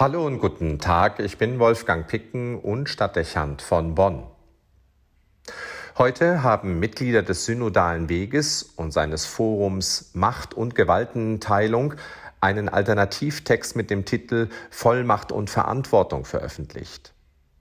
Hallo und guten Tag, ich bin Wolfgang Picken und Stadtdechant von Bonn. Heute haben Mitglieder des Synodalen Weges und seines Forums Macht und Gewaltenteilung einen Alternativtext mit dem Titel Vollmacht und Verantwortung veröffentlicht.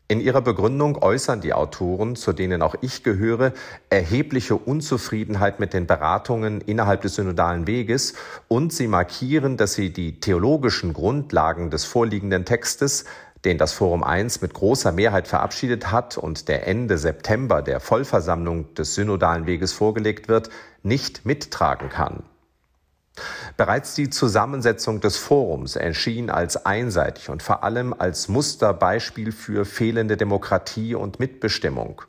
In ihrer Begründung äußern die Autoren, zu denen auch ich gehöre, erhebliche Unzufriedenheit mit den Beratungen innerhalb des synodalen Weges und sie markieren, dass sie die theologischen Grundlagen des vorliegenden Textes, den das Forum 1 mit großer Mehrheit verabschiedet hat und der Ende September der Vollversammlung des synodalen Weges vorgelegt wird, nicht mittragen kann. Bereits die Zusammensetzung des Forums erschien als einseitig und vor allem als Musterbeispiel für fehlende Demokratie und Mitbestimmung.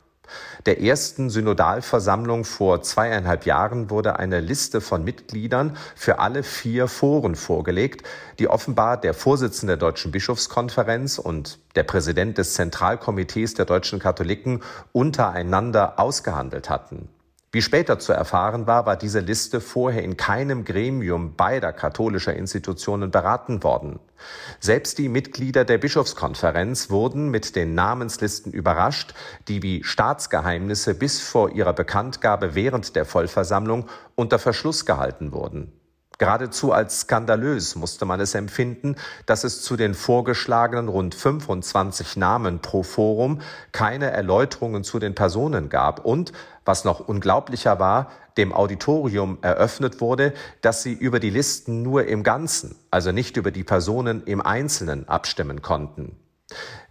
Der ersten Synodalversammlung vor zweieinhalb Jahren wurde eine Liste von Mitgliedern für alle vier Foren vorgelegt, die offenbar der Vorsitzende der Deutschen Bischofskonferenz und der Präsident des Zentralkomitees der deutschen Katholiken untereinander ausgehandelt hatten. Wie später zu erfahren war, war diese Liste vorher in keinem Gremium beider katholischer Institutionen beraten worden. Selbst die Mitglieder der Bischofskonferenz wurden mit den Namenslisten überrascht, die wie Staatsgeheimnisse bis vor ihrer Bekanntgabe während der Vollversammlung unter Verschluss gehalten wurden. Geradezu als skandalös musste man es empfinden, dass es zu den vorgeschlagenen rund 25 Namen pro Forum keine Erläuterungen zu den Personen gab und, was noch unglaublicher war, dem Auditorium eröffnet wurde, dass sie über die Listen nur im Ganzen, also nicht über die Personen im Einzelnen abstimmen konnten.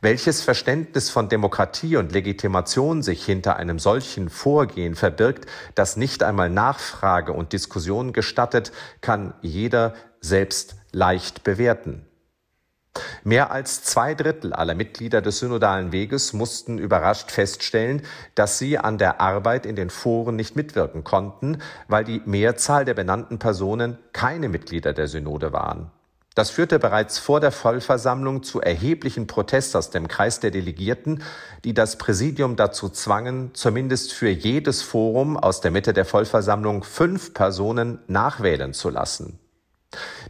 Welches Verständnis von Demokratie und Legitimation sich hinter einem solchen Vorgehen verbirgt, das nicht einmal Nachfrage und Diskussion gestattet, kann jeder selbst leicht bewerten. Mehr als zwei Drittel aller Mitglieder des Synodalen Weges mussten überrascht feststellen, dass sie an der Arbeit in den Foren nicht mitwirken konnten, weil die Mehrzahl der benannten Personen keine Mitglieder der Synode waren. Das führte bereits vor der Vollversammlung zu erheblichen Protest aus dem Kreis der Delegierten, die das Präsidium dazu zwangen, zumindest für jedes Forum aus der Mitte der Vollversammlung fünf Personen nachwählen zu lassen.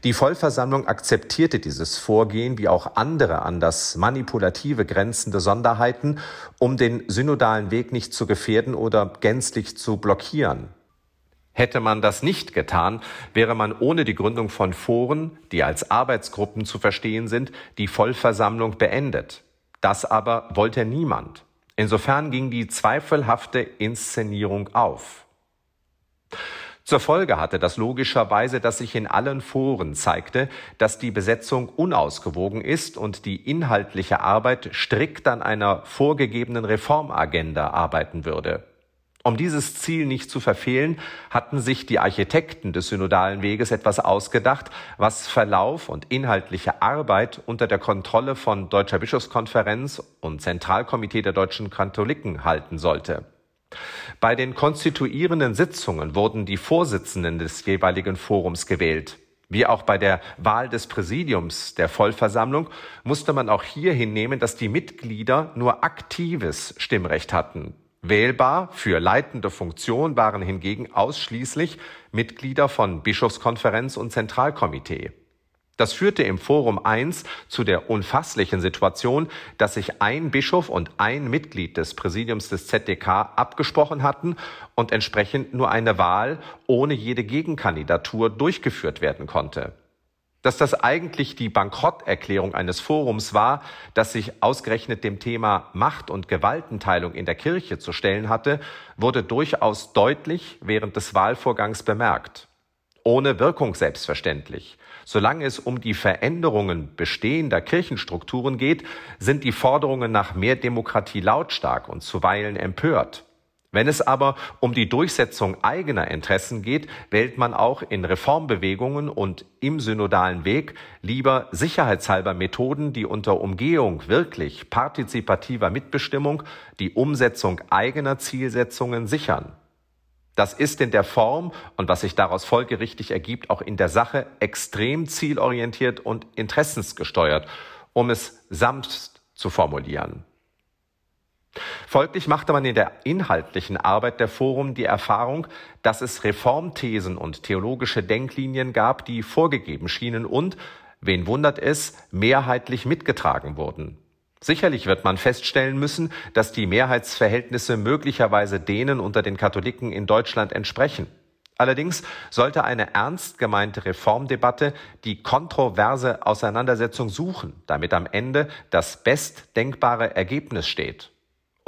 Die Vollversammlung akzeptierte dieses Vorgehen wie auch andere an das manipulative grenzende Sonderheiten, um den synodalen Weg nicht zu gefährden oder gänzlich zu blockieren. Hätte man das nicht getan, wäre man ohne die Gründung von Foren, die als Arbeitsgruppen zu verstehen sind, die Vollversammlung beendet. Das aber wollte niemand. Insofern ging die zweifelhafte Inszenierung auf. Zur Folge hatte das logischerweise, dass sich in allen Foren zeigte, dass die Besetzung unausgewogen ist und die inhaltliche Arbeit strikt an einer vorgegebenen Reformagenda arbeiten würde. Um dieses Ziel nicht zu verfehlen, hatten sich die Architekten des synodalen Weges etwas ausgedacht, was Verlauf und inhaltliche Arbeit unter der Kontrolle von Deutscher Bischofskonferenz und Zentralkomitee der deutschen Katholiken halten sollte. Bei den konstituierenden Sitzungen wurden die Vorsitzenden des jeweiligen Forums gewählt. Wie auch bei der Wahl des Präsidiums der Vollversammlung musste man auch hier hinnehmen, dass die Mitglieder nur aktives Stimmrecht hatten. Wählbar für leitende Funktion waren hingegen ausschließlich Mitglieder von Bischofskonferenz und Zentralkomitee. Das führte im Forum 1 zu der unfasslichen Situation, dass sich ein Bischof und ein Mitglied des Präsidiums des ZDK abgesprochen hatten und entsprechend nur eine Wahl ohne jede Gegenkandidatur durchgeführt werden konnte dass das eigentlich die Bankrotterklärung eines Forums war, das sich ausgerechnet dem Thema Macht und Gewaltenteilung in der Kirche zu stellen hatte, wurde durchaus deutlich während des Wahlvorgangs bemerkt. Ohne Wirkung selbstverständlich. Solange es um die Veränderungen bestehender Kirchenstrukturen geht, sind die Forderungen nach mehr Demokratie lautstark und zuweilen empört. Wenn es aber um die Durchsetzung eigener Interessen geht, wählt man auch in Reformbewegungen und im synodalen Weg lieber sicherheitshalber Methoden, die unter Umgehung wirklich partizipativer Mitbestimmung die Umsetzung eigener Zielsetzungen sichern. Das ist in der Form und was sich daraus folgerichtig ergibt, auch in der Sache extrem zielorientiert und interessensgesteuert, um es sanft zu formulieren. Folglich machte man in der inhaltlichen Arbeit der Forum die Erfahrung, dass es Reformthesen und theologische Denklinien gab, die vorgegeben schienen und, wen wundert es, mehrheitlich mitgetragen wurden. Sicherlich wird man feststellen müssen, dass die Mehrheitsverhältnisse möglicherweise denen unter den Katholiken in Deutschland entsprechen. Allerdings sollte eine ernst gemeinte Reformdebatte die kontroverse Auseinandersetzung suchen, damit am Ende das bestdenkbare Ergebnis steht.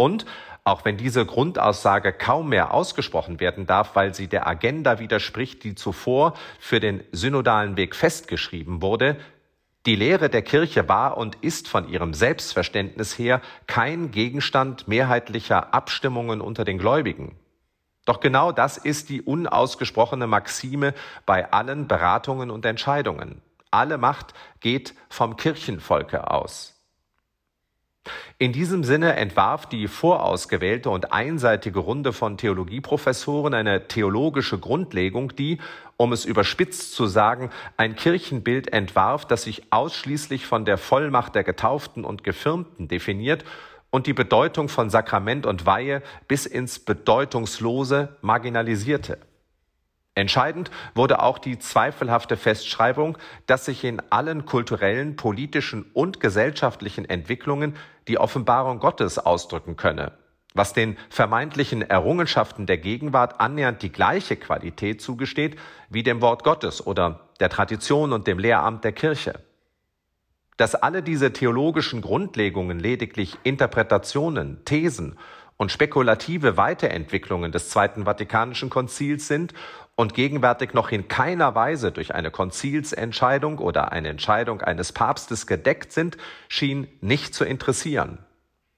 Und auch wenn diese Grundaussage kaum mehr ausgesprochen werden darf, weil sie der Agenda widerspricht, die zuvor für den synodalen Weg festgeschrieben wurde, die Lehre der Kirche war und ist von ihrem Selbstverständnis her kein Gegenstand mehrheitlicher Abstimmungen unter den Gläubigen. Doch genau das ist die unausgesprochene Maxime bei allen Beratungen und Entscheidungen. Alle Macht geht vom Kirchenvolke aus. In diesem Sinne entwarf die vorausgewählte und einseitige Runde von Theologieprofessoren eine theologische Grundlegung, die, um es überspitzt zu sagen, ein Kirchenbild entwarf, das sich ausschließlich von der Vollmacht der Getauften und Gefirmten definiert und die Bedeutung von Sakrament und Weihe bis ins Bedeutungslose marginalisierte. Entscheidend wurde auch die zweifelhafte Festschreibung, dass sich in allen kulturellen, politischen und gesellschaftlichen Entwicklungen die Offenbarung Gottes ausdrücken könne, was den vermeintlichen Errungenschaften der Gegenwart annähernd die gleiche Qualität zugesteht wie dem Wort Gottes oder der Tradition und dem Lehramt der Kirche. Dass alle diese theologischen Grundlegungen lediglich Interpretationen, Thesen und spekulative Weiterentwicklungen des Zweiten Vatikanischen Konzils sind und gegenwärtig noch in keiner Weise durch eine Konzilsentscheidung oder eine Entscheidung eines Papstes gedeckt sind, schien nicht zu interessieren.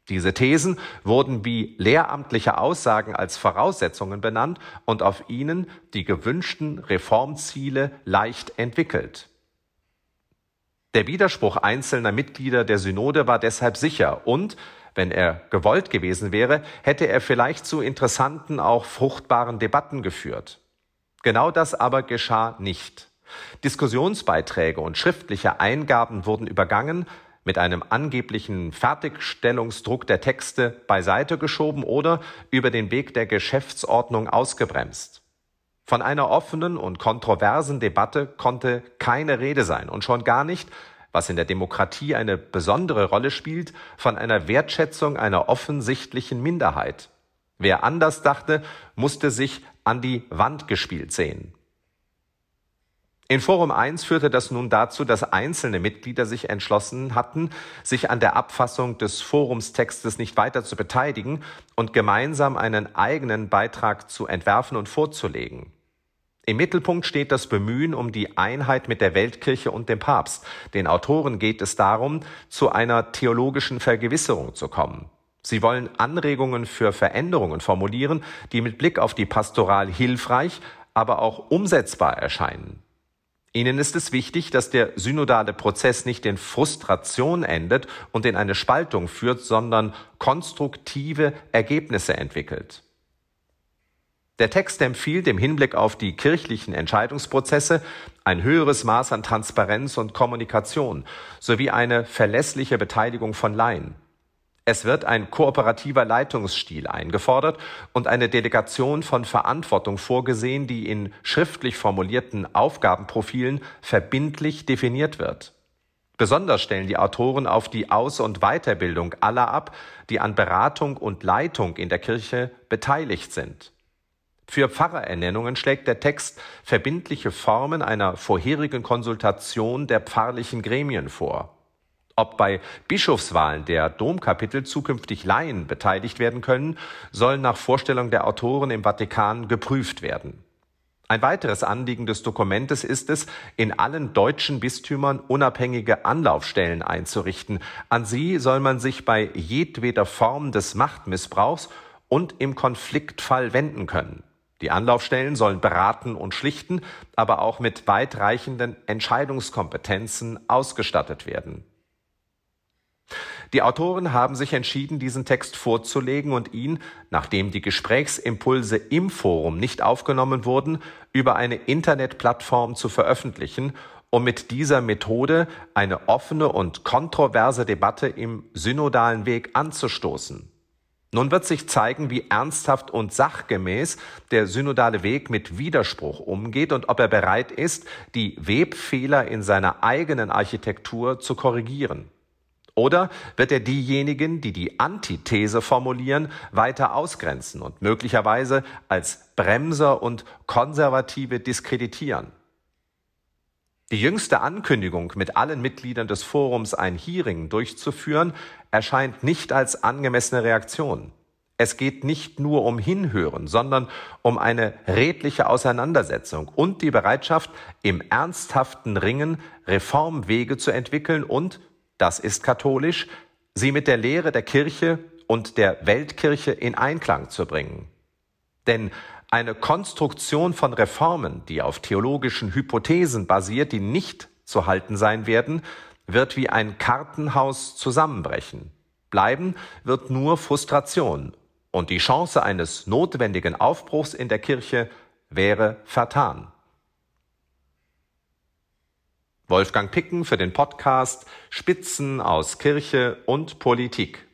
Diese Thesen wurden wie lehramtliche Aussagen als Voraussetzungen benannt und auf ihnen die gewünschten Reformziele leicht entwickelt. Der Widerspruch einzelner Mitglieder der Synode war deshalb sicher und, wenn er gewollt gewesen wäre, hätte er vielleicht zu interessanten, auch fruchtbaren Debatten geführt. Genau das aber geschah nicht. Diskussionsbeiträge und schriftliche Eingaben wurden übergangen, mit einem angeblichen Fertigstellungsdruck der Texte beiseite geschoben oder über den Weg der Geschäftsordnung ausgebremst. Von einer offenen und kontroversen Debatte konnte keine Rede sein und schon gar nicht, was in der Demokratie eine besondere Rolle spielt, von einer Wertschätzung einer offensichtlichen Minderheit. Wer anders dachte, musste sich an die Wand gespielt sehen. In Forum 1 führte das nun dazu, dass einzelne Mitglieder sich entschlossen hatten, sich an der Abfassung des Forumstextes nicht weiter zu beteiligen und gemeinsam einen eigenen Beitrag zu entwerfen und vorzulegen. Im Mittelpunkt steht das Bemühen um die Einheit mit der Weltkirche und dem Papst. Den Autoren geht es darum, zu einer theologischen Vergewisserung zu kommen. Sie wollen Anregungen für Veränderungen formulieren, die mit Blick auf die Pastoral hilfreich, aber auch umsetzbar erscheinen. Ihnen ist es wichtig, dass der synodale Prozess nicht in Frustration endet und in eine Spaltung führt, sondern konstruktive Ergebnisse entwickelt. Der Text empfiehlt im Hinblick auf die kirchlichen Entscheidungsprozesse ein höheres Maß an Transparenz und Kommunikation sowie eine verlässliche Beteiligung von Laien. Es wird ein kooperativer Leitungsstil eingefordert und eine Delegation von Verantwortung vorgesehen, die in schriftlich formulierten Aufgabenprofilen verbindlich definiert wird. Besonders stellen die Autoren auf die Aus- und Weiterbildung aller ab, die an Beratung und Leitung in der Kirche beteiligt sind. Für Pfarrerernennungen schlägt der Text verbindliche Formen einer vorherigen Konsultation der pfarrlichen Gremien vor. Ob bei Bischofswahlen der Domkapitel zukünftig Laien beteiligt werden können, soll nach Vorstellung der Autoren im Vatikan geprüft werden. Ein weiteres Anliegen des Dokumentes ist es, in allen deutschen Bistümern unabhängige Anlaufstellen einzurichten. An sie soll man sich bei jedweder Form des Machtmissbrauchs und im Konfliktfall wenden können. Die Anlaufstellen sollen beraten und schlichten, aber auch mit weitreichenden Entscheidungskompetenzen ausgestattet werden. Die Autoren haben sich entschieden, diesen Text vorzulegen und ihn, nachdem die Gesprächsimpulse im Forum nicht aufgenommen wurden, über eine Internetplattform zu veröffentlichen, um mit dieser Methode eine offene und kontroverse Debatte im synodalen Weg anzustoßen. Nun wird sich zeigen, wie ernsthaft und sachgemäß der synodale Weg mit Widerspruch umgeht und ob er bereit ist, die Webfehler in seiner eigenen Architektur zu korrigieren. Oder wird er diejenigen, die die Antithese formulieren, weiter ausgrenzen und möglicherweise als Bremser und Konservative diskreditieren? Die jüngste Ankündigung, mit allen Mitgliedern des Forums ein Hearing durchzuführen, erscheint nicht als angemessene Reaktion. Es geht nicht nur um Hinhören, sondern um eine redliche Auseinandersetzung und die Bereitschaft, im ernsthaften Ringen Reformwege zu entwickeln und das ist katholisch, sie mit der Lehre der Kirche und der Weltkirche in Einklang zu bringen. Denn eine Konstruktion von Reformen, die auf theologischen Hypothesen basiert, die nicht zu halten sein werden, wird wie ein Kartenhaus zusammenbrechen. Bleiben wird nur Frustration und die Chance eines notwendigen Aufbruchs in der Kirche wäre vertan. Wolfgang Picken für den Podcast Spitzen aus Kirche und Politik.